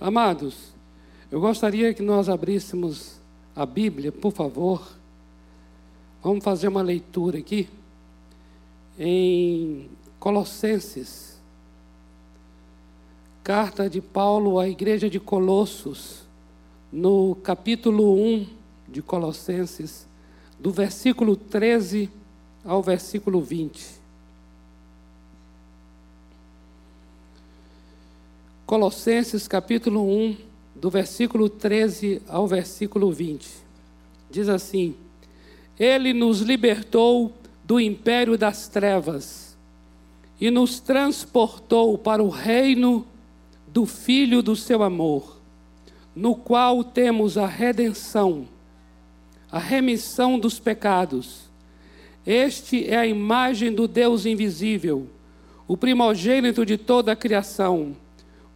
Amados, eu gostaria que nós abríssemos a Bíblia, por favor. Vamos fazer uma leitura aqui em Colossenses. Carta de Paulo à igreja de Colossos, no capítulo 1 de Colossenses, do versículo 13 ao versículo 20. Colossenses capítulo 1, do versículo 13 ao versículo 20. Diz assim: Ele nos libertou do império das trevas e nos transportou para o reino do Filho do seu amor, no qual temos a redenção, a remissão dos pecados. Este é a imagem do Deus invisível, o primogênito de toda a criação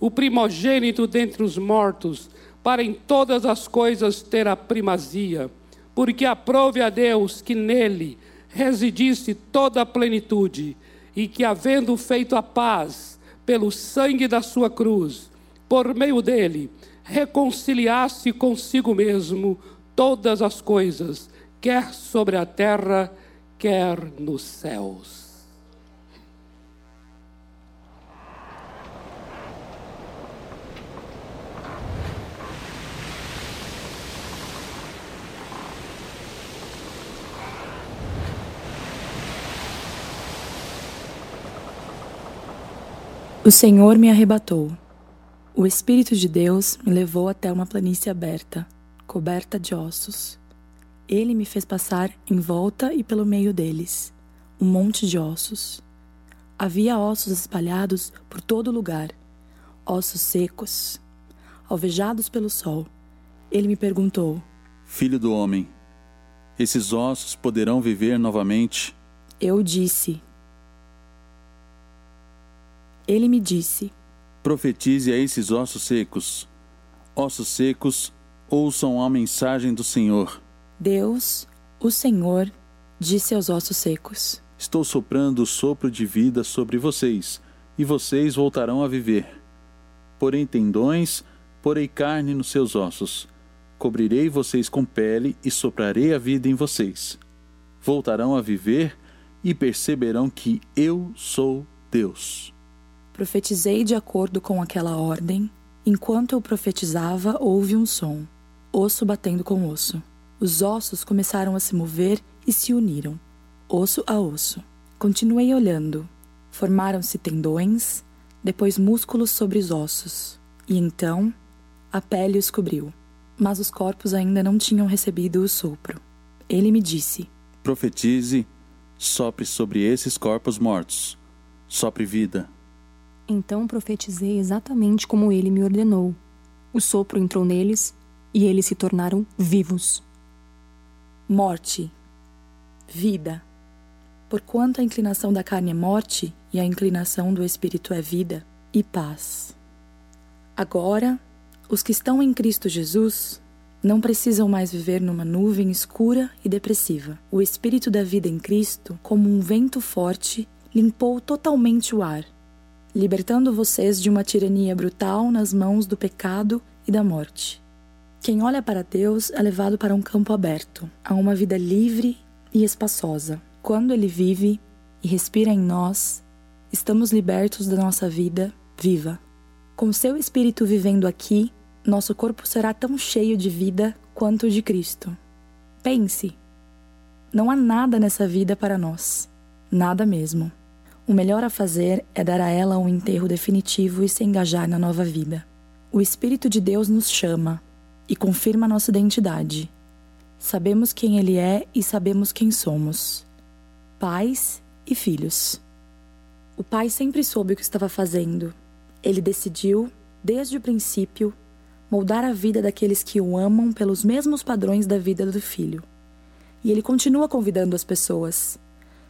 o primogênito dentre os mortos, para em todas as coisas ter a primazia, porque aprove a Deus que nele residisse toda a plenitude, e que, havendo feito a paz pelo sangue da sua cruz, por meio dele, reconciliasse consigo mesmo todas as coisas, quer sobre a terra, quer nos céus. O Senhor me arrebatou. O Espírito de Deus me levou até uma planície aberta, coberta de ossos. Ele me fez passar em volta e pelo meio deles, um monte de ossos. Havia ossos espalhados por todo lugar, ossos secos, alvejados pelo sol. Ele me perguntou: Filho do homem, esses ossos poderão viver novamente? Eu disse: ele me disse: Profetize a esses ossos secos. Ossos secos, ouçam a mensagem do Senhor. Deus, o Senhor, disse aos ossos secos: Estou soprando o sopro de vida sobre vocês, e vocês voltarão a viver. Porém tendões, porei carne nos seus ossos. Cobrirei vocês com pele e soprarei a vida em vocês. Voltarão a viver e perceberão que eu sou Deus. Profetizei de acordo com aquela ordem. Enquanto eu profetizava, houve um som, osso batendo com osso. Os ossos começaram a se mover e se uniram, osso a osso. Continuei olhando. Formaram-se tendões, depois músculos sobre os ossos, e então a pele os cobriu. Mas os corpos ainda não tinham recebido o sopro. Ele me disse: Profetize, sopre sobre esses corpos mortos, sopre vida. Então profetizei exatamente como ele me ordenou. O sopro entrou neles e eles se tornaram vivos. Morte, vida. Porquanto a inclinação da carne é morte e a inclinação do espírito é vida e paz. Agora, os que estão em Cristo Jesus não precisam mais viver numa nuvem escura e depressiva. O espírito da vida em Cristo, como um vento forte, limpou totalmente o ar libertando vocês de uma tirania brutal nas mãos do pecado e da morte. Quem olha para Deus é levado para um campo aberto, a uma vida livre e espaçosa. Quando Ele vive e respira em nós, estamos libertos da nossa vida viva. Com seu Espírito vivendo aqui, nosso corpo será tão cheio de vida quanto o de Cristo. Pense: não há nada nessa vida para nós, nada mesmo. O melhor a fazer é dar a ela um enterro definitivo e se engajar na nova vida. O Espírito de Deus nos chama e confirma nossa identidade. Sabemos quem Ele é e sabemos quem somos. Pais e filhos. O pai sempre soube o que estava fazendo. Ele decidiu desde o princípio, moldar a vida daqueles que o amam pelos mesmos padrões da vida do Filho. E ele continua convidando as pessoas,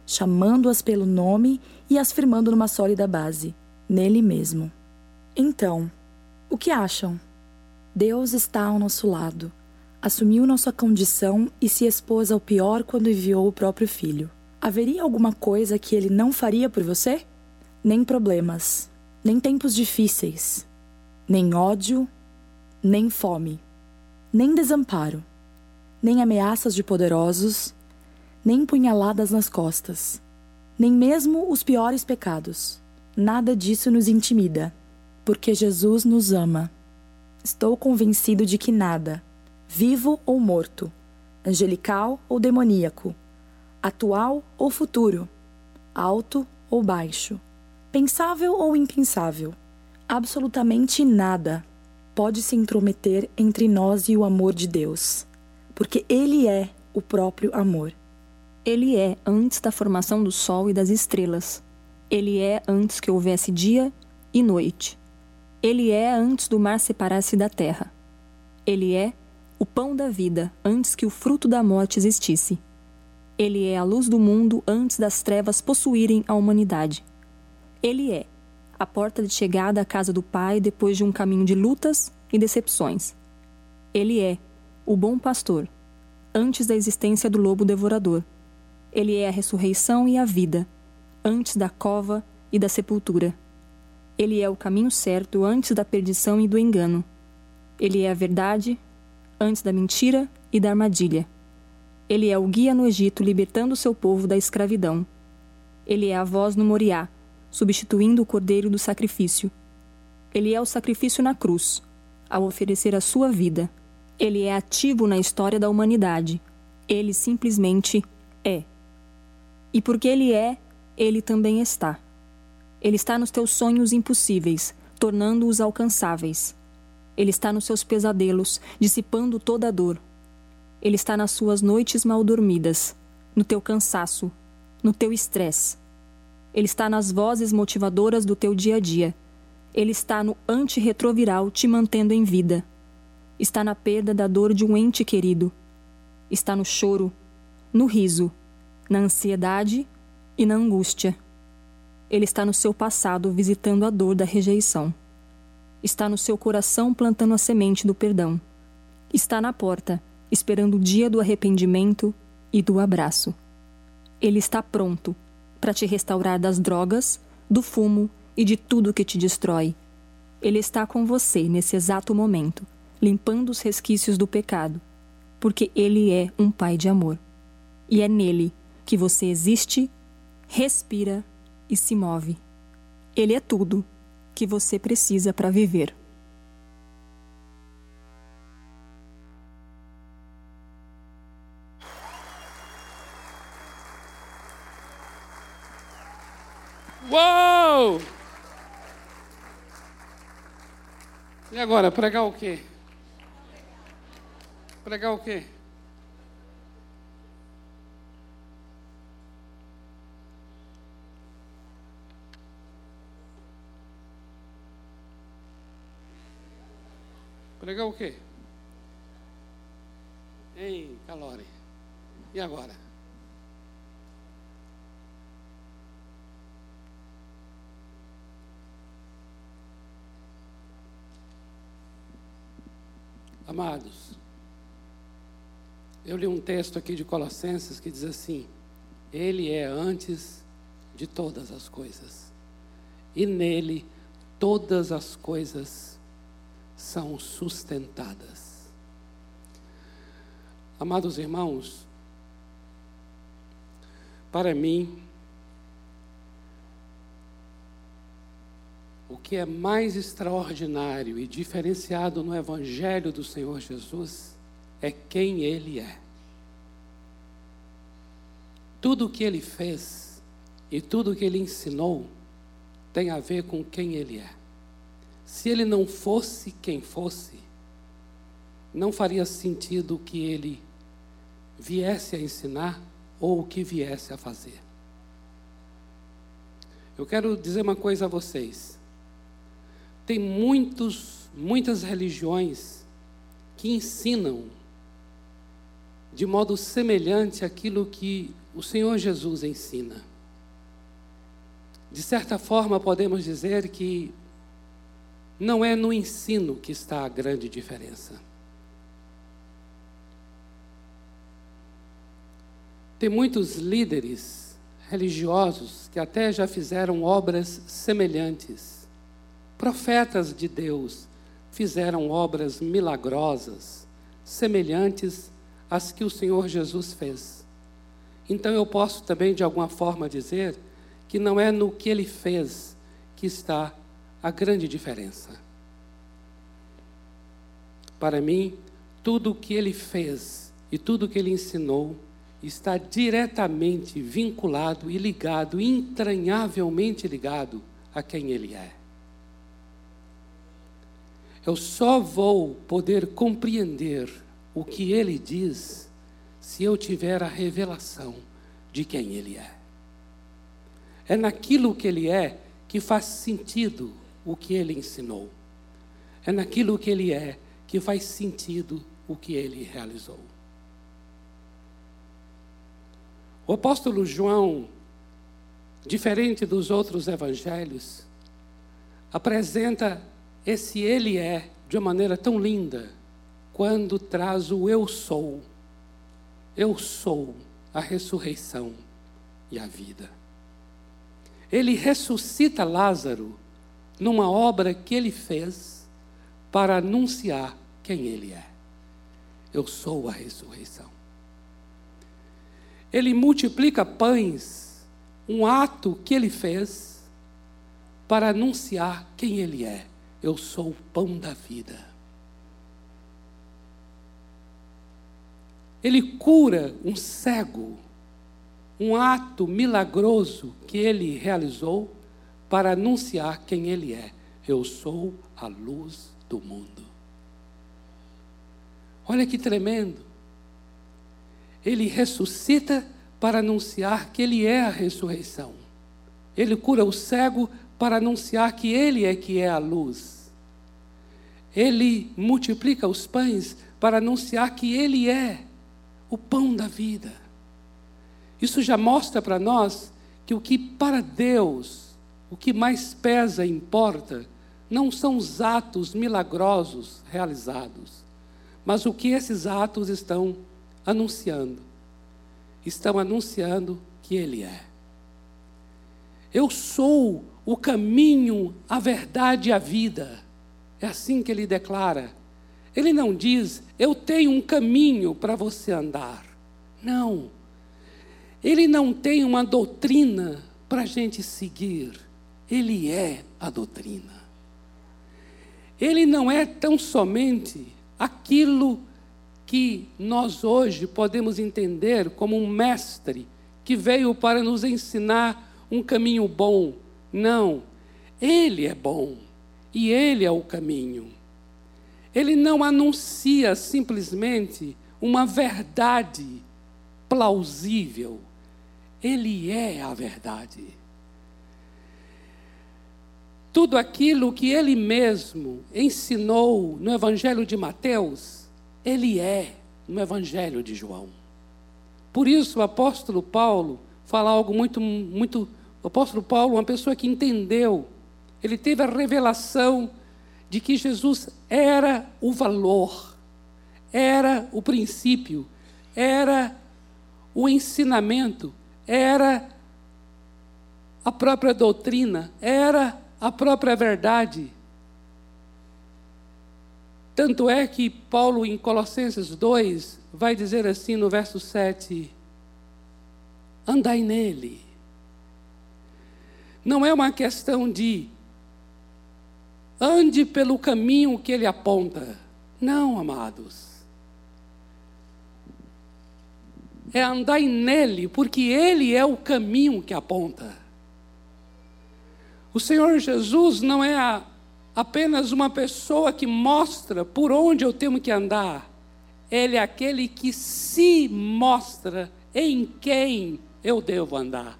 chamando-as pelo nome e as firmando numa sólida base, nele mesmo. Então, o que acham? Deus está ao nosso lado, assumiu nossa condição e se expôs ao pior quando enviou o próprio Filho. Haveria alguma coisa que ele não faria por você? Nem problemas, nem tempos difíceis, nem ódio, nem fome, nem desamparo, nem ameaças de poderosos, nem punhaladas nas costas, nem mesmo os piores pecados. Nada disso nos intimida, porque Jesus nos ama. Estou convencido de que nada, vivo ou morto, angelical ou demoníaco, atual ou futuro, alto ou baixo, pensável ou impensável, absolutamente nada pode se intrometer entre nós e o amor de Deus, porque Ele é o próprio amor. Ele é antes da formação do sol e das estrelas. Ele é antes que houvesse dia e noite. Ele é antes do mar separar-se da terra. Ele é o pão da vida antes que o fruto da morte existisse. Ele é a luz do mundo antes das trevas possuírem a humanidade. Ele é a porta de chegada à casa do Pai depois de um caminho de lutas e decepções. Ele é o bom pastor, antes da existência do lobo devorador. Ele é a ressurreição e a vida, antes da cova e da sepultura. Ele é o caminho certo antes da perdição e do engano. Ele é a verdade antes da mentira e da armadilha. Ele é o guia no Egito libertando seu povo da escravidão. Ele é a voz no Moriá, substituindo o cordeiro do sacrifício. Ele é o sacrifício na cruz, ao oferecer a sua vida. Ele é ativo na história da humanidade. Ele simplesmente é. E porque ele é, ele também está. Ele está nos teus sonhos impossíveis, tornando-os alcançáveis. Ele está nos seus pesadelos, dissipando toda a dor, ele está nas suas noites mal dormidas, no teu cansaço, no teu estresse. Ele está nas vozes motivadoras do teu dia a dia. Ele está no antirretroviral te mantendo em vida. Está na perda da dor de um ente querido. Está no choro, no riso, na ansiedade e na angústia. Ele está no seu passado visitando a dor da rejeição. Está no seu coração plantando a semente do perdão. Está na porta esperando o dia do arrependimento e do abraço. Ele está pronto para te restaurar das drogas, do fumo e de tudo que te destrói. Ele está com você nesse exato momento, limpando os resquícios do pecado, porque Ele é um Pai de amor. E é nele que você existe, respira e se move. Ele é tudo que você precisa para viver. Uou! E agora, pregar o quê? Pregar o quê? Pregar o quê? Ei, Calore. E agora? Amados, eu li um texto aqui de Colossenses que diz assim: Ele é antes de todas as coisas, e nele todas as coisas são sustentadas. Amados irmãos, para mim, o que é mais extraordinário e diferenciado no Evangelho do Senhor Jesus é quem Ele é. Tudo o que Ele fez e tudo o que Ele ensinou tem a ver com quem Ele é. Se Ele não fosse quem fosse, não faria sentido que Ele viesse a ensinar ou o que viesse a fazer. Eu quero dizer uma coisa a vocês. tem muitos, muitas religiões que ensinam de modo semelhante àquilo que o Senhor Jesus ensina. De certa forma, podemos dizer que não é no ensino que está a grande diferença. Tem muitos líderes religiosos que até já fizeram obras semelhantes. Profetas de Deus fizeram obras milagrosas, semelhantes às que o Senhor Jesus fez. Então eu posso também, de alguma forma, dizer que não é no que ele fez que está a grande diferença. Para mim, tudo o que ele fez e tudo o que ele ensinou está diretamente vinculado e ligado, entranhavelmente ligado a quem Ele é. Eu só vou poder compreender o que Ele diz se eu tiver a revelação de quem Ele é. É naquilo que Ele é que faz sentido o que Ele ensinou. É naquilo que Ele é que faz sentido o que Ele realizou. O apóstolo João, diferente dos outros evangelhos, apresenta esse ele é de uma maneira tão linda quando traz o eu sou. Eu sou a ressurreição e a vida. Ele ressuscita Lázaro numa obra que ele fez para anunciar quem ele é. Eu sou a ressurreição. Ele multiplica pães, um ato que ele fez para anunciar quem ele é. Eu sou o pão da vida. Ele cura um cego, um ato milagroso que ele realizou para anunciar quem ele é. Eu sou a luz do mundo. Olha que tremendo ele ressuscita para anunciar que ele é a ressurreição. Ele cura o cego para anunciar que ele é que é a luz. Ele multiplica os pães para anunciar que ele é o pão da vida. Isso já mostra para nós que o que para Deus, o que mais pesa e importa, não são os atos milagrosos realizados, mas o que esses atos estão anunciando. Estão anunciando que Ele é. Eu sou o caminho, a verdade e a vida. É assim que ele declara. Ele não diz, eu tenho um caminho para você andar. Não. Ele não tem uma doutrina para a gente seguir. Ele é a doutrina. Ele não é tão somente aquilo que nós hoje podemos entender como um mestre que veio para nos ensinar um caminho bom. Não, ele é bom e ele é o caminho. Ele não anuncia simplesmente uma verdade plausível, ele é a verdade. Tudo aquilo que ele mesmo ensinou no Evangelho de Mateus, ele é no Evangelho de João. Por isso o apóstolo Paulo fala algo muito, muito. O apóstolo Paulo, uma pessoa que entendeu, ele teve a revelação de que Jesus era o valor, era o princípio, era o ensinamento, era a própria doutrina, era a própria verdade. Tanto é que Paulo, em Colossenses 2, vai dizer assim no verso 7: andai nele. Não é uma questão de ande pelo caminho que ele aponta. Não, amados. É andar nele, porque ele é o caminho que aponta. O Senhor Jesus não é a apenas uma pessoa que mostra por onde eu tenho que andar. Ele é aquele que se mostra em quem eu devo andar.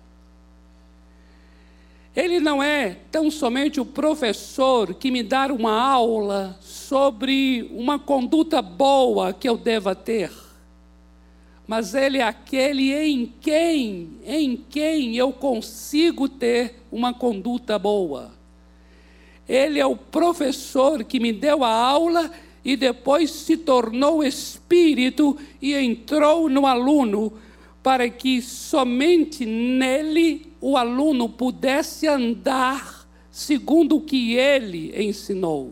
Ele não é tão somente o professor que me dá uma aula sobre uma conduta boa que eu deva ter, mas ele é aquele em quem, em quem eu consigo ter uma conduta boa. Ele é o professor que me deu a aula e depois se tornou espírito e entrou no aluno para que somente nele o aluno pudesse andar segundo o que ele ensinou.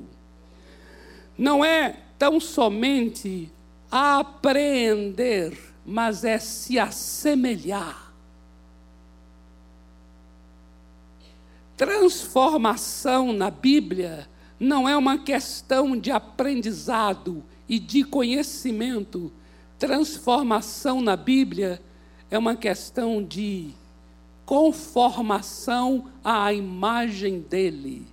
Não é tão somente apreender, mas é se assemelhar. Transformação na Bíblia não é uma questão de aprendizado e de conhecimento. Transformação na Bíblia é uma questão de conformação à imagem dele.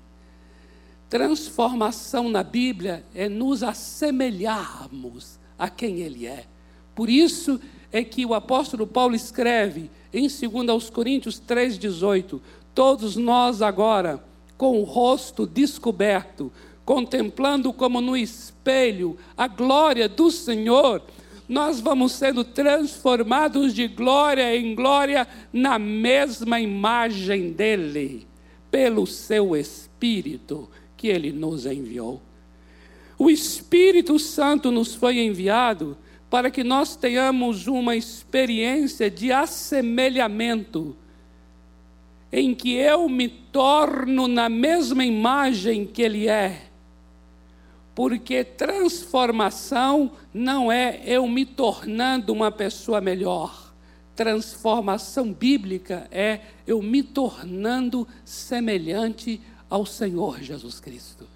Transformação na Bíblia é nos assemelharmos a quem ele é. Por isso é que o apóstolo Paulo escreve em 2 Coríntios 3,18: Todos nós agora, com o rosto descoberto, contemplando como no espelho a glória do Senhor, nós vamos sendo transformados de glória em glória na mesma imagem dele, pelo seu Espírito que ele nos enviou. O Espírito Santo nos foi enviado para que nós tenhamos uma experiência de assemelhamento, em que eu me torno na mesma imagem que ele é porque transformação não é eu me tornando uma pessoa melhor. Transformação bíblica é eu me tornando semelhante ao Senhor Jesus Cristo.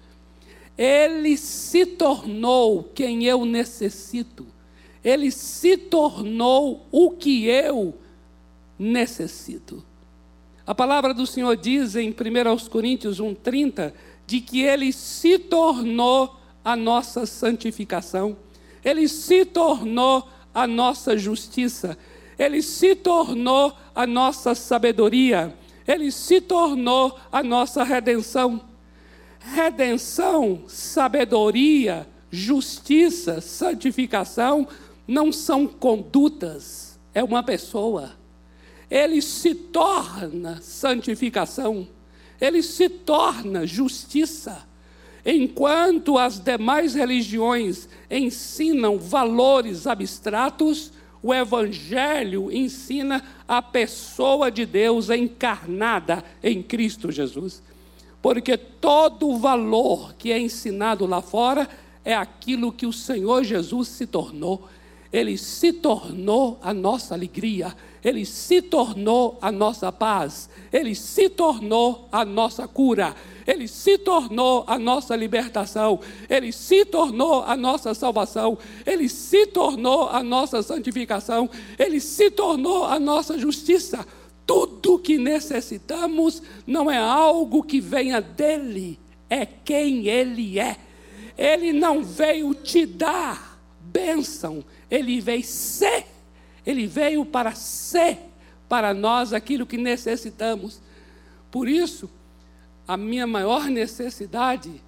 Ele se tornou quem eu necessito. Ele se tornou o que eu necessito. A palavra do Senhor diz em 1 Coríntios 1,30 de que ele se tornou a nossa santificação, ele se tornou a nossa justiça, ele se tornou a nossa sabedoria, ele se tornou a nossa redenção. Redenção, sabedoria, justiça, santificação não são condutas, é uma pessoa. Ele se torna santificação, ele se torna justiça Enquanto as demais religiões ensinam valores abstratos, o Evangelho ensina a pessoa de Deus encarnada em Cristo Jesus. Porque todo o valor que é ensinado lá fora é aquilo que o Senhor Jesus se tornou. Ele se tornou a nossa alegria, ele se tornou a nossa paz, ele se tornou a nossa cura, ele se tornou a nossa libertação, Ele se tornou a nossa salvação, Ele se tornou a nossa santificação, Ele se tornou a nossa justiça. Tudo que necessitamos não é algo que venha dele, é quem Ele é. Ele não veio te dar bênção, Ele veio ser, Ele veio para ser para nós aquilo que necessitamos. Por isso, a minha maior necessidade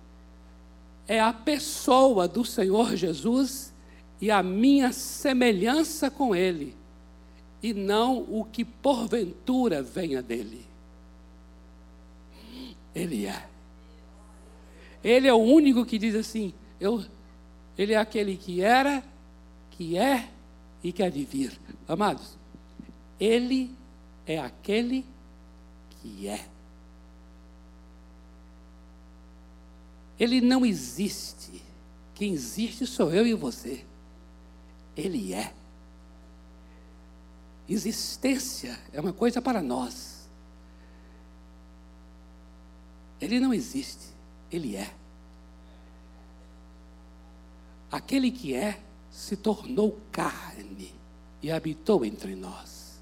é a pessoa do Senhor Jesus e a minha semelhança com Ele, e não o que porventura venha dele. Ele é. Ele é o único que diz assim: eu, Ele é aquele que era, que é e que há de vir. Amados, Ele é aquele que é. Ele não existe. Quem existe sou eu e você. Ele é. Existência é uma coisa para nós. Ele não existe, ele é. Aquele que é se tornou carne e habitou entre nós.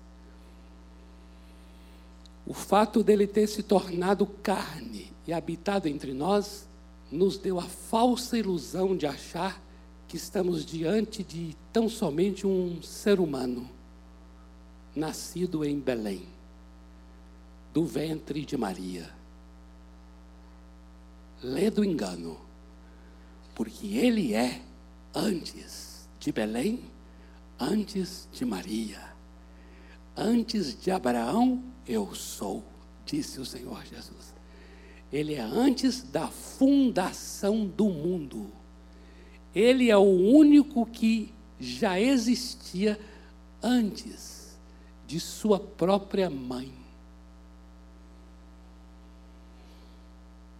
O fato dele ter se tornado carne e habitado entre nós nos deu a falsa ilusão de achar que estamos diante de tão somente um ser humano nascido em Belém. do ventre de Maria. Lê do engano, porque ele é antes de Belém, antes de Maria, antes de Abraão, eu sou, disse o Senhor Jesus. Ele é antes da fundação do mundo. Ele é o único que já existia antes de sua própria mãe.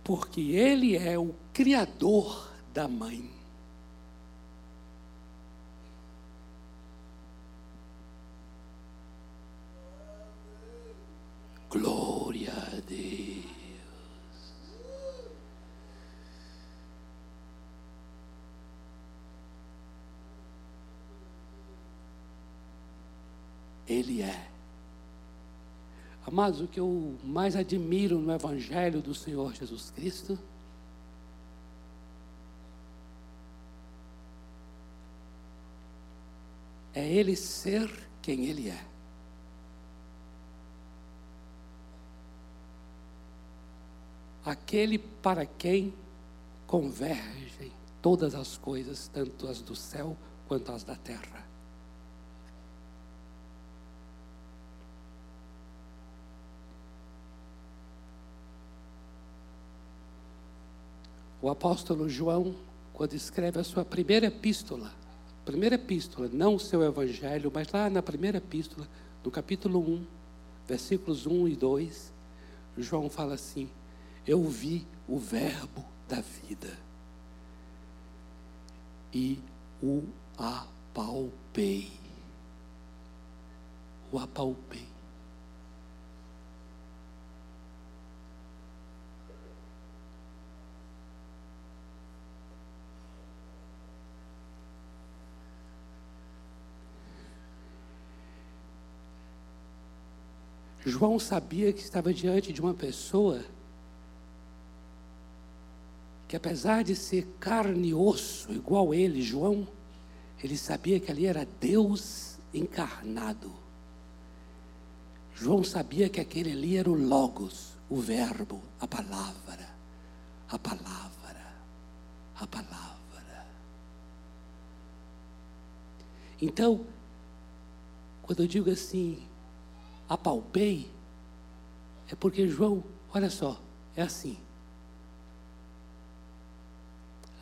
Porque ele é o criador da mãe. Glória a Deus. Ele é. Amados, o que eu mais admiro no Evangelho do Senhor Jesus Cristo é Ele ser quem Ele é. Aquele para quem convergem todas as coisas, tanto as do céu quanto as da terra. O apóstolo João, quando escreve a sua primeira epístola, primeira epístola, não o seu evangelho, mas lá na primeira epístola, no capítulo 1, versículos 1 e 2, João fala assim: Eu vi o Verbo da vida e o apalpei. O apalpei. João sabia que estava diante de uma pessoa que, apesar de ser carne e osso, igual ele, João, ele sabia que ali era Deus encarnado. João sabia que aquele ali era o Logos, o Verbo, a palavra, a palavra, a palavra. Então, quando eu digo assim, apalpei, é porque João, olha só, é assim.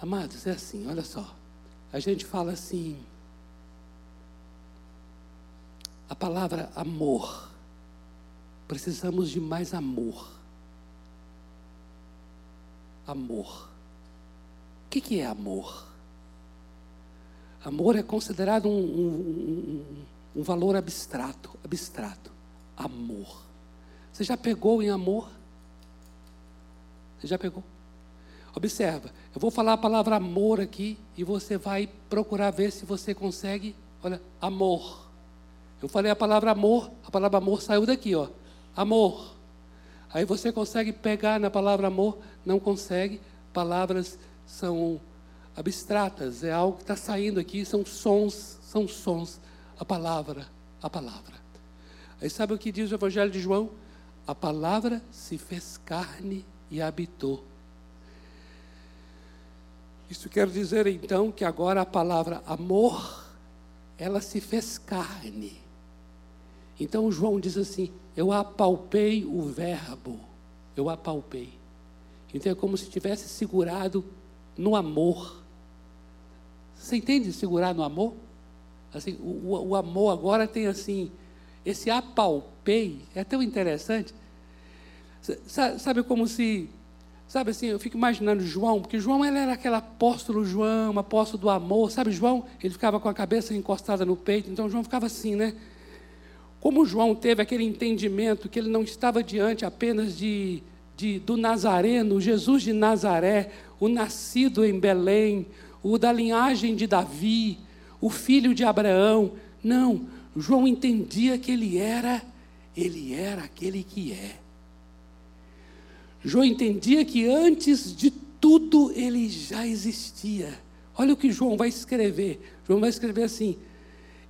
Amados, é assim, olha só. A gente fala assim, a palavra amor. Precisamos de mais amor. Amor. O que, que é amor? Amor é considerado um, um, um, um valor abstrato, abstrato amor. Você já pegou em amor? Você já pegou? Observa, eu vou falar a palavra amor aqui e você vai procurar ver se você consegue. Olha, amor. Eu falei a palavra amor, a palavra amor saiu daqui, ó. Amor. Aí você consegue pegar na palavra amor? Não consegue. Palavras são abstratas, é algo que está saindo aqui, são sons, são sons. A palavra, a palavra. Aí sabe o que diz o Evangelho de João? A palavra se fez carne e habitou. Isso quer dizer então que agora a palavra amor, ela se fez carne. Então João diz assim: Eu apalpei o Verbo, eu apalpei. Então é como se tivesse segurado no amor. Você entende segurar no amor? Assim, o, o amor agora tem assim esse apalpei é tão interessante. Sabe como se. Sabe assim, eu fico imaginando João, porque João ele era aquele apóstolo João, apóstolo do amor. Sabe, João, ele ficava com a cabeça encostada no peito, então João ficava assim, né? Como João teve aquele entendimento que ele não estava diante apenas de, de, do Nazareno, Jesus de Nazaré, o nascido em Belém, o da linhagem de Davi, o filho de Abraão. Não, João entendia que ele era, ele era aquele que é. João entendia que antes de tudo ele já existia. Olha o que João vai escrever. João vai escrever assim: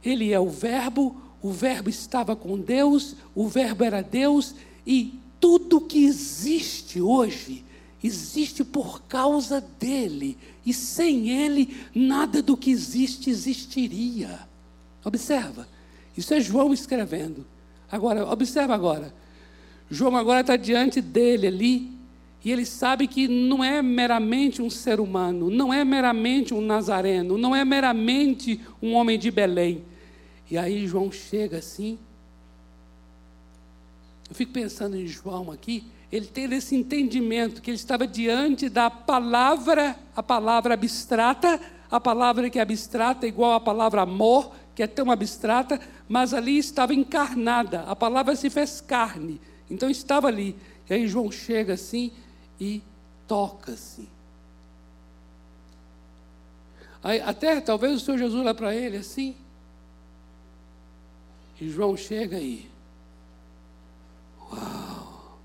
Ele é o Verbo, o Verbo estava com Deus, o Verbo era Deus, e tudo que existe hoje existe por causa dele, e sem ele nada do que existe existiria. Observa, isso é João escrevendo. Agora, observa agora. João agora está diante dele ali, e ele sabe que não é meramente um ser humano, não é meramente um nazareno, não é meramente um homem de Belém. E aí João chega assim. Eu fico pensando em João aqui, ele teve esse entendimento que ele estava diante da palavra, a palavra abstrata, a palavra que é abstrata é igual à palavra amor, que é tão abstrata, mas ali estava encarnada, a palavra se fez carne, então estava ali. E aí João chega assim e toca. Aí, até talvez o Senhor Jesus olha para ele assim, e João chega aí. Uau!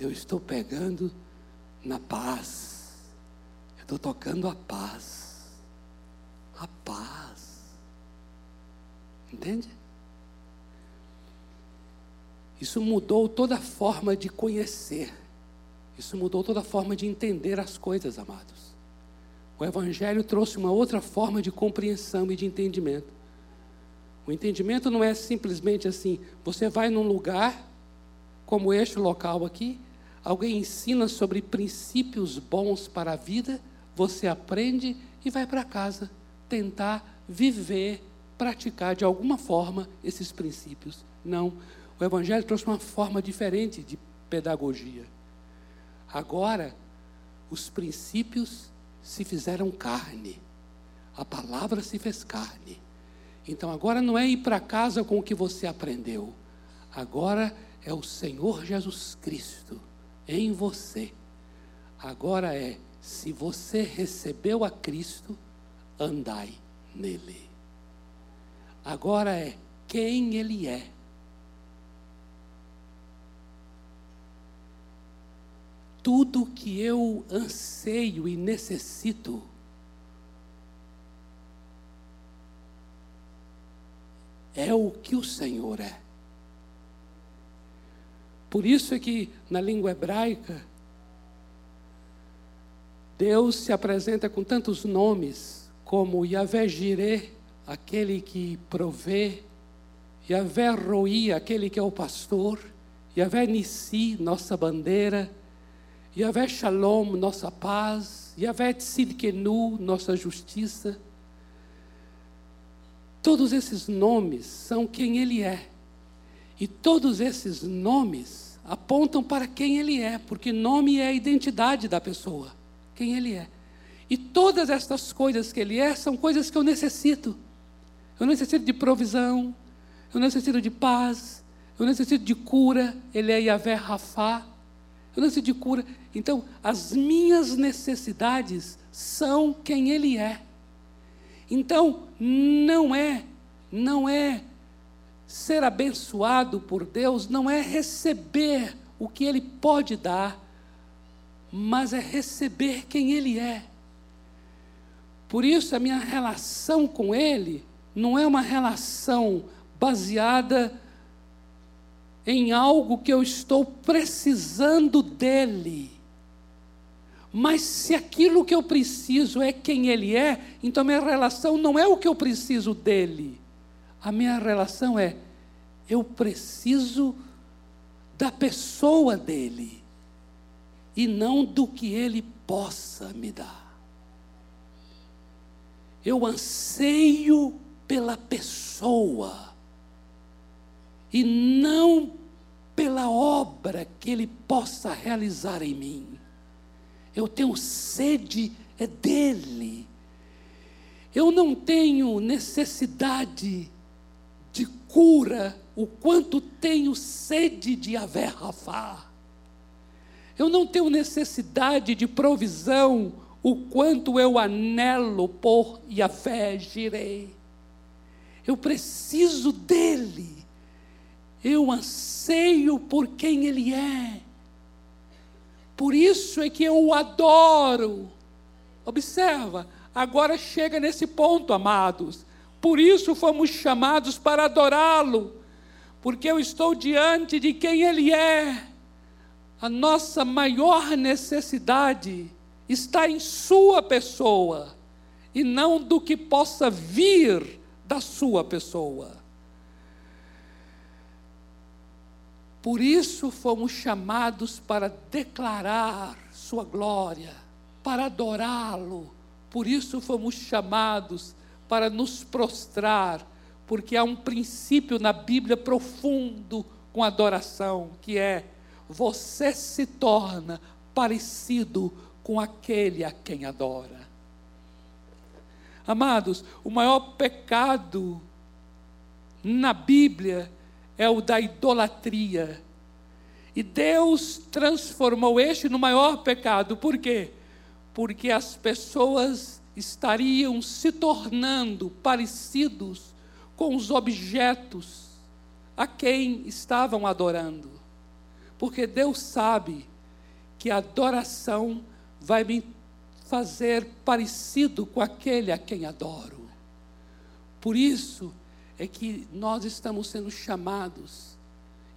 Eu estou pegando na paz. Eu estou tocando a paz. A paz. Entende? Isso mudou toda a forma de conhecer. Isso mudou toda a forma de entender as coisas, amados. O Evangelho trouxe uma outra forma de compreensão e de entendimento. O entendimento não é simplesmente assim: você vai num lugar, como este local aqui, alguém ensina sobre princípios bons para a vida, você aprende e vai para casa tentar viver, praticar de alguma forma esses princípios. Não. O Evangelho trouxe uma forma diferente de pedagogia. Agora, os princípios se fizeram carne. A palavra se fez carne. Então agora não é ir para casa com o que você aprendeu. Agora é o Senhor Jesus Cristo em você. Agora é, se você recebeu a Cristo, andai nele. Agora é quem Ele é. Tudo que eu anseio e necessito. É o que o Senhor é. Por isso é que na língua hebraica, Deus se apresenta com tantos nomes, como Yahvé Jireh, aquele que provê, Yahvé Roi, aquele que é o pastor, Yahvé Nissi, nossa bandeira, Yahvé Shalom, nossa paz. Yahvé Tzidkenu, nossa justiça. Todos esses nomes são quem Ele é. E todos esses nomes apontam para quem Ele é, porque nome é a identidade da pessoa, quem Ele é. E todas estas coisas que Ele é são coisas que eu necessito. Eu necessito de provisão, eu necessito de paz, eu necessito de cura. Ele é Yahvé Rafá. Eu necessito de cura. Então, as minhas necessidades são quem Ele é. Então, não é, não é ser abençoado por Deus, não é receber o que Ele pode dar, mas é receber quem Ele é. Por isso, a minha relação com Ele não é uma relação baseada em algo que eu estou precisando dEle. Mas se aquilo que eu preciso é quem Ele é, então minha relação não é o que eu preciso dele. A minha relação é eu preciso da pessoa dele e não do que ele possa me dar. Eu anseio pela pessoa e não pela obra que ele possa realizar em mim. Eu tenho sede é dele. Eu não tenho necessidade de cura o quanto tenho sede de haver Rafá. Eu não tenho necessidade de provisão o quanto eu anelo por Yahvé Jirei. Eu preciso dele. Eu anseio por quem ele é. Por isso é que eu o adoro. Observa, agora chega nesse ponto, amados. Por isso fomos chamados para adorá-lo. porque eu estou diante de quem Ele é. A nossa maior necessidade está em Sua pessoa e não do que possa vir da Sua pessoa. Por isso fomos chamados para declarar Sua glória, para adorá-lo. Por isso fomos chamados para nos prostrar, porque há um princípio na Bíblia profundo com adoração, que é você se torna parecido com aquele a quem adora. Amados, o maior pecado na Bíblia é o da idolatria. E Deus transformou este no maior pecado. Por quê? Porque as pessoas estariam se tornando parecidos com os objetos a quem estavam adorando. Porque Deus sabe que a adoração vai me fazer parecido com aquele a quem adoro. Por isso, é que nós estamos sendo chamados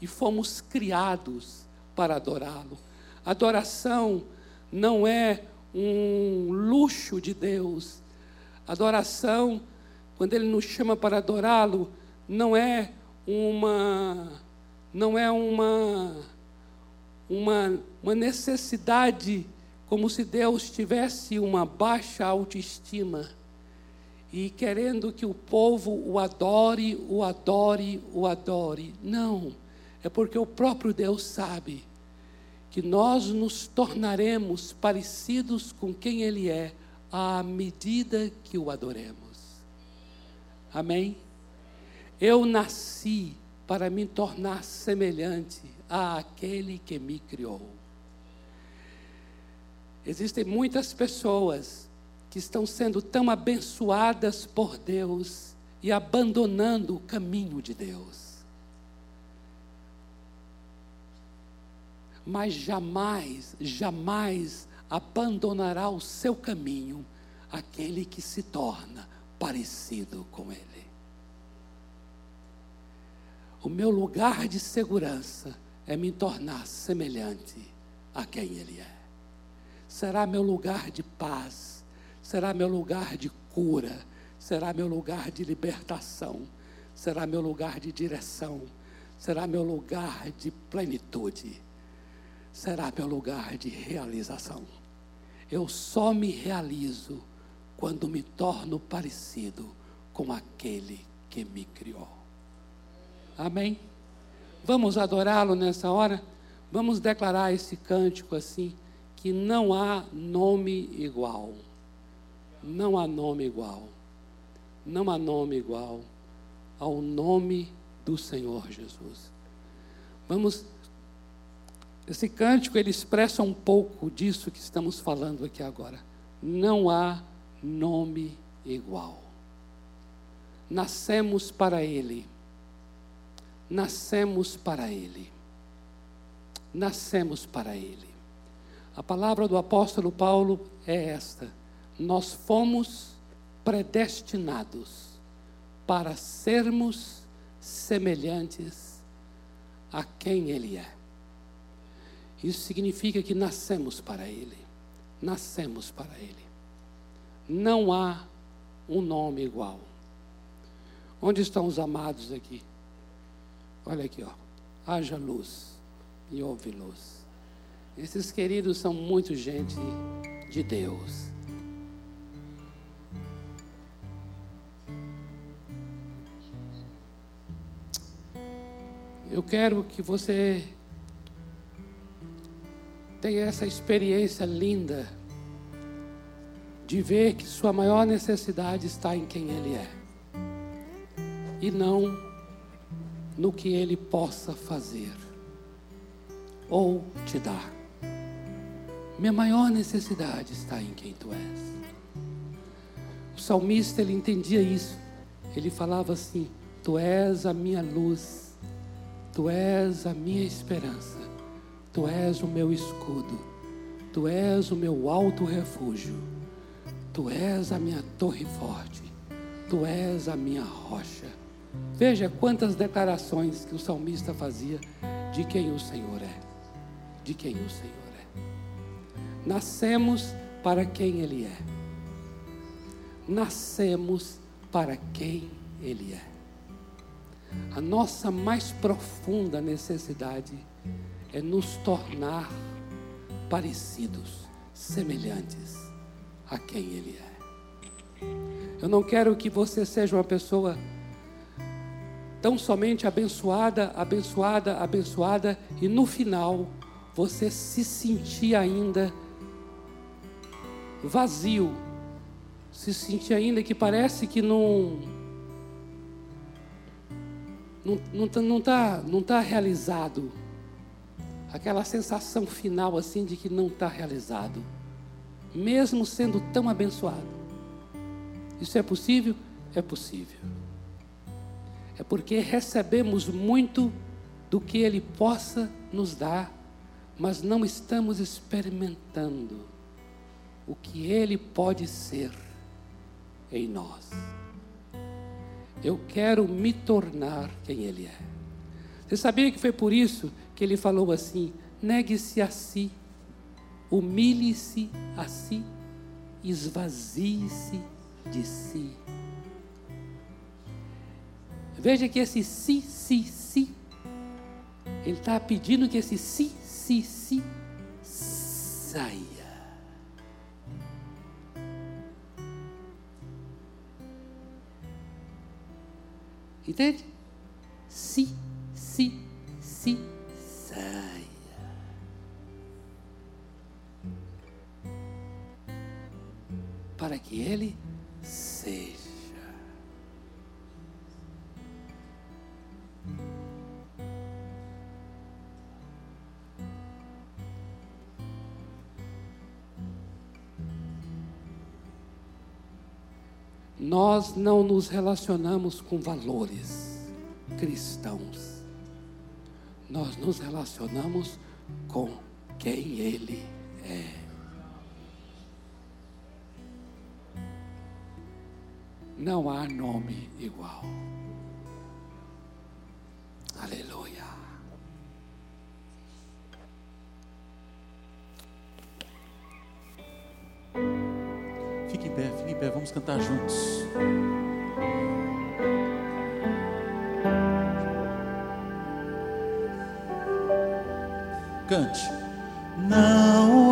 e fomos criados para adorá-lo. Adoração não é um luxo de Deus. Adoração, quando ele nos chama para adorá-lo, não é uma não é uma uma, uma necessidade como se Deus tivesse uma baixa autoestima e querendo que o povo o adore, o adore, o adore. Não, é porque o próprio Deus sabe que nós nos tornaremos parecidos com quem Ele é à medida que o adoremos. Amém? Eu nasci para me tornar semelhante àquele que me criou. Existem muitas pessoas que estão sendo tão abençoadas por Deus e abandonando o caminho de Deus. Mas jamais, jamais abandonará o seu caminho aquele que se torna parecido com Ele. O meu lugar de segurança é me tornar semelhante a quem Ele é. Será meu lugar de paz será meu lugar de cura, será meu lugar de libertação, será meu lugar de direção, será meu lugar de plenitude, será meu lugar de realização. Eu só me realizo quando me torno parecido com aquele que me criou. Amém? Vamos adorá-lo nessa hora? Vamos declarar esse cântico assim: que não há nome igual. Não há nome igual. Não há nome igual ao nome do Senhor Jesus. Vamos. Esse cântico ele expressa um pouco disso que estamos falando aqui agora. Não há nome igual. Nascemos para Ele. Nascemos para Ele. Nascemos para Ele. A palavra do apóstolo Paulo é esta nós fomos predestinados para sermos semelhantes a quem Ele é. Isso significa que nascemos para Ele. Nascemos para Ele. Não há um nome igual. Onde estão os amados aqui? Olha aqui, ó. Haja luz e houve luz. Esses queridos são muito gente de Deus. Eu quero que você tenha essa experiência linda de ver que sua maior necessidade está em quem Ele é e não no que Ele possa fazer ou te dar. Minha maior necessidade está em quem Tu és. O salmista ele entendia isso. Ele falava assim: Tu és a minha luz Tu és a minha esperança, Tu és o meu escudo, Tu és o meu alto refúgio, Tu és a minha torre forte, Tu és a minha rocha, Veja quantas declarações que o salmista fazia de quem o Senhor é. De quem o Senhor é. Nascemos para quem Ele é. Nascemos para quem Ele é. A nossa mais profunda necessidade é nos tornar parecidos, semelhantes a quem Ele é. Eu não quero que você seja uma pessoa tão somente abençoada, abençoada, abençoada, e no final você se sentir ainda vazio, se sentir ainda que parece que não não não está não tá, não tá realizado, aquela sensação final assim de que não está realizado, mesmo sendo tão abençoado. Isso é possível? É possível é porque recebemos muito do que Ele possa nos dar, mas não estamos experimentando o que Ele pode ser em nós. Eu quero me tornar quem Ele é. Você sabia que foi por isso que Ele falou assim: negue-se a si, humilhe-se a si, esvazie-se de si. Veja que esse si, si, si, ele está pedindo que esse si, si, si saia. Entende? Si, não nos relacionamos com valores cristãos. Nós nos relacionamos com quem Ele é. Não há nome igual. Aleluia. Fique em pé, fique em pé, vamos cantar juntos. Cante. Não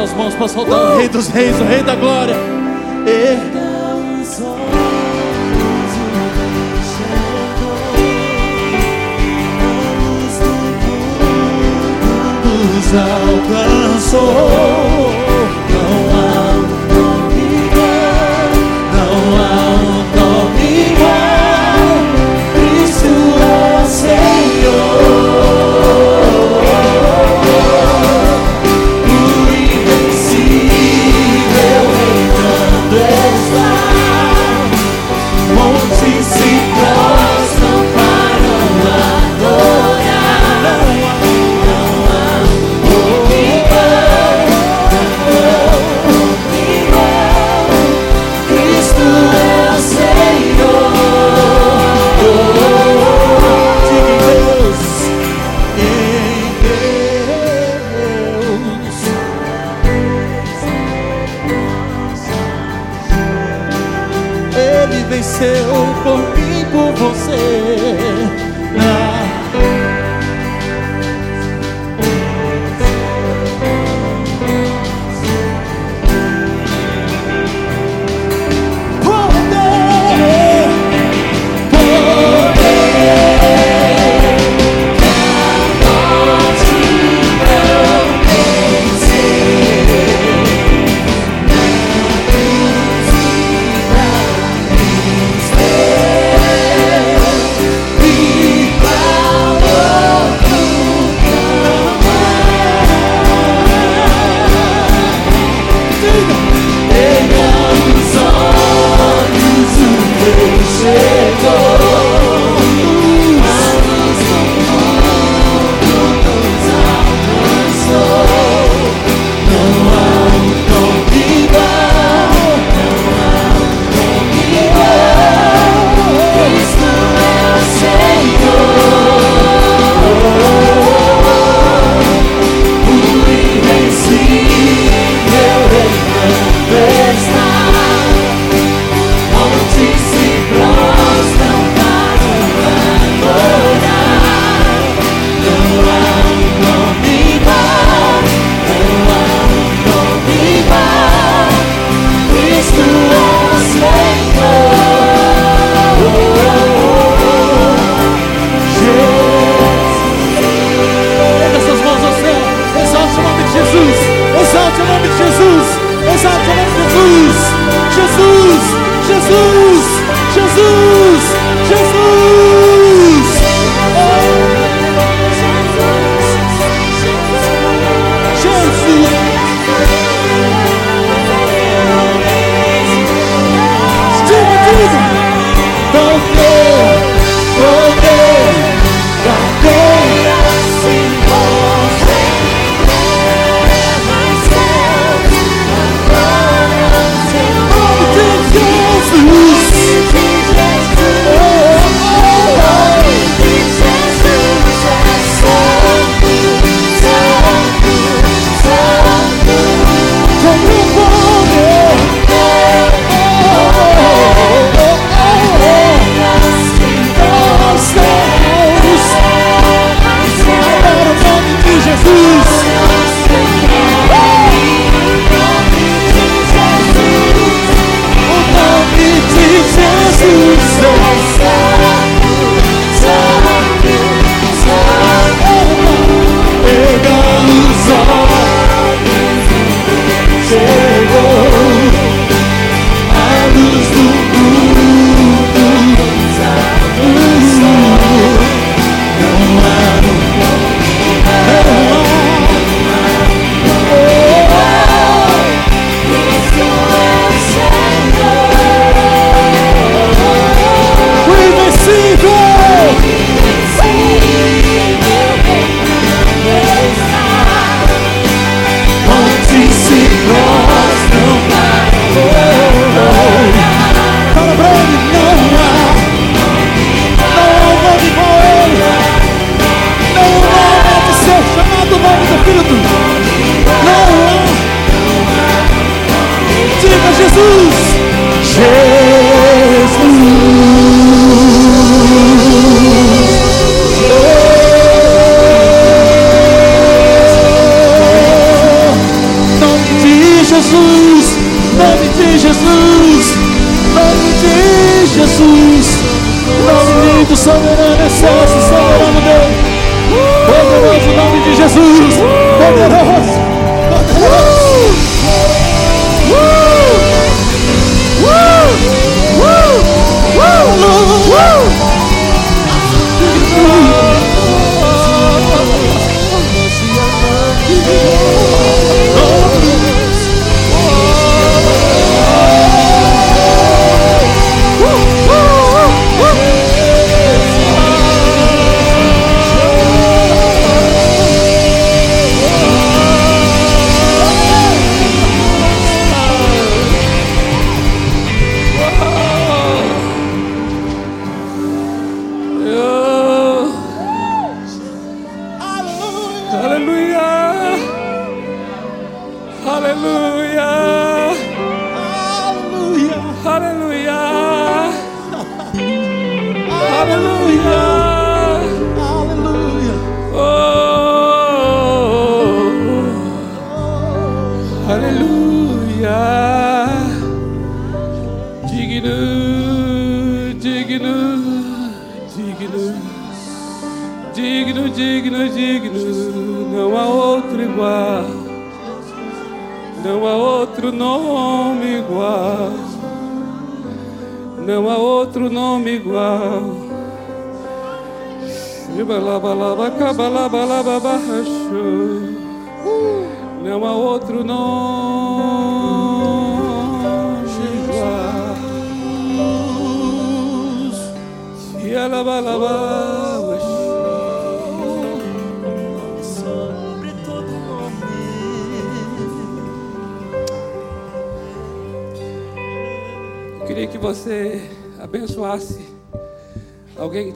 suas mãos para soltar o Rei dos Reis, o Rei da Glória. E... Nos alcançou,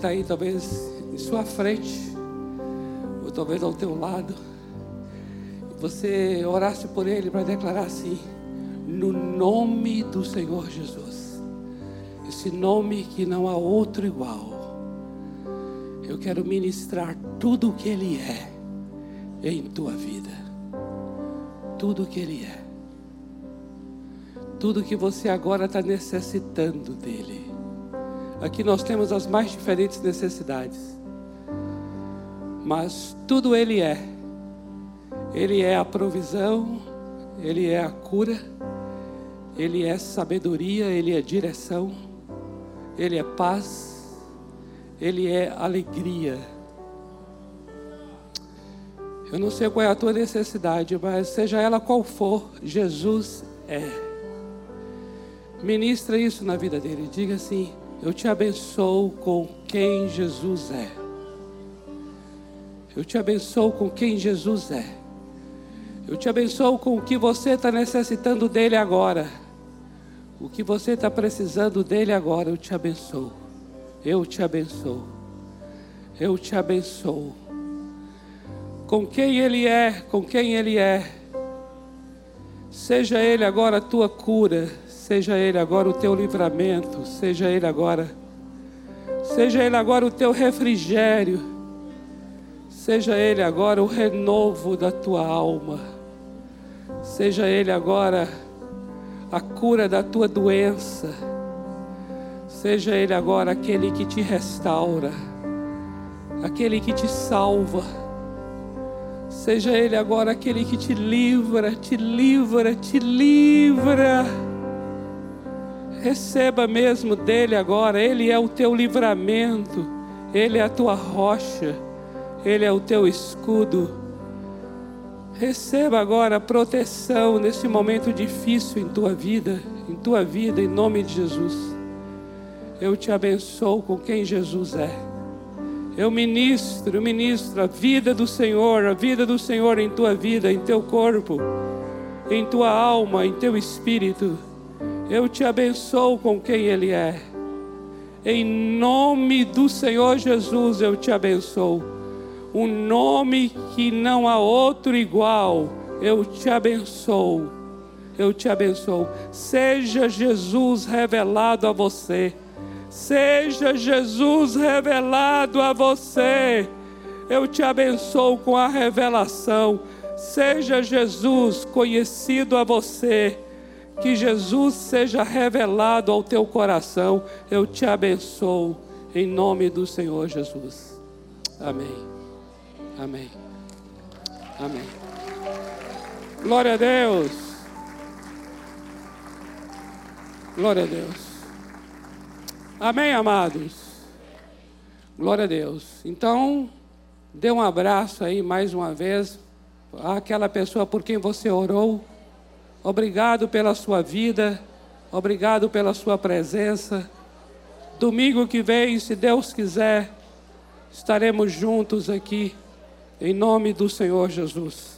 está aí, talvez em sua frente, ou talvez ao teu lado. Você orasse por ele para declarar assim: no nome do Senhor Jesus, esse nome que não há outro igual. Eu quero ministrar tudo o que Ele é em tua vida, tudo o que Ele é tudo que você agora está necessitando dele. Aqui nós temos as mais diferentes necessidades, mas tudo ele é. Ele é a provisão, ele é a cura, ele é sabedoria, ele é direção, ele é paz, ele é alegria. Eu não sei qual é a tua necessidade, mas seja ela qual for, Jesus é. Ministra isso na vida dele. Diga assim: Eu te abençoo com quem Jesus é. Eu te abençoo com quem Jesus é. Eu te abençoo com o que você está necessitando dele agora. O que você está precisando dele agora, eu te abençoo. Eu te abençoo. Eu te abençoo. Com quem ele é, com quem ele é. Seja ele agora a tua cura, seja ele agora o teu livramento, seja ele agora, seja ele agora o teu refrigério, seja ele agora o renovo da tua alma, seja ele agora a cura da tua doença, seja ele agora aquele que te restaura, aquele que te salva. Seja Ele agora aquele que te livra, te livra, te livra. Receba mesmo dele agora, Ele é o teu livramento, Ele é a tua rocha, Ele é o teu escudo. Receba agora a proteção nesse momento difícil em tua vida, em tua vida, em nome de Jesus. Eu te abençoo com quem Jesus é. Eu ministro, eu ministro a vida do Senhor, a vida do Senhor em tua vida, em teu corpo, em tua alma, em teu espírito. Eu te abençoo com quem Ele é. Em nome do Senhor Jesus eu te abençoo. Um nome que não há outro igual. Eu te abençoo. Eu te abençoo. Seja Jesus revelado a você. Seja Jesus revelado a você. Eu te abençoo com a revelação. Seja Jesus conhecido a você. Que Jesus seja revelado ao teu coração. Eu te abençoo em nome do Senhor Jesus. Amém. Amém. Amém. Glória a Deus. Glória a Deus. Amém, amados. Glória a Deus. Então, dê um abraço aí mais uma vez àquela pessoa por quem você orou. Obrigado pela sua vida. Obrigado pela sua presença. Domingo que vem, se Deus quiser, estaremos juntos aqui, em nome do Senhor Jesus.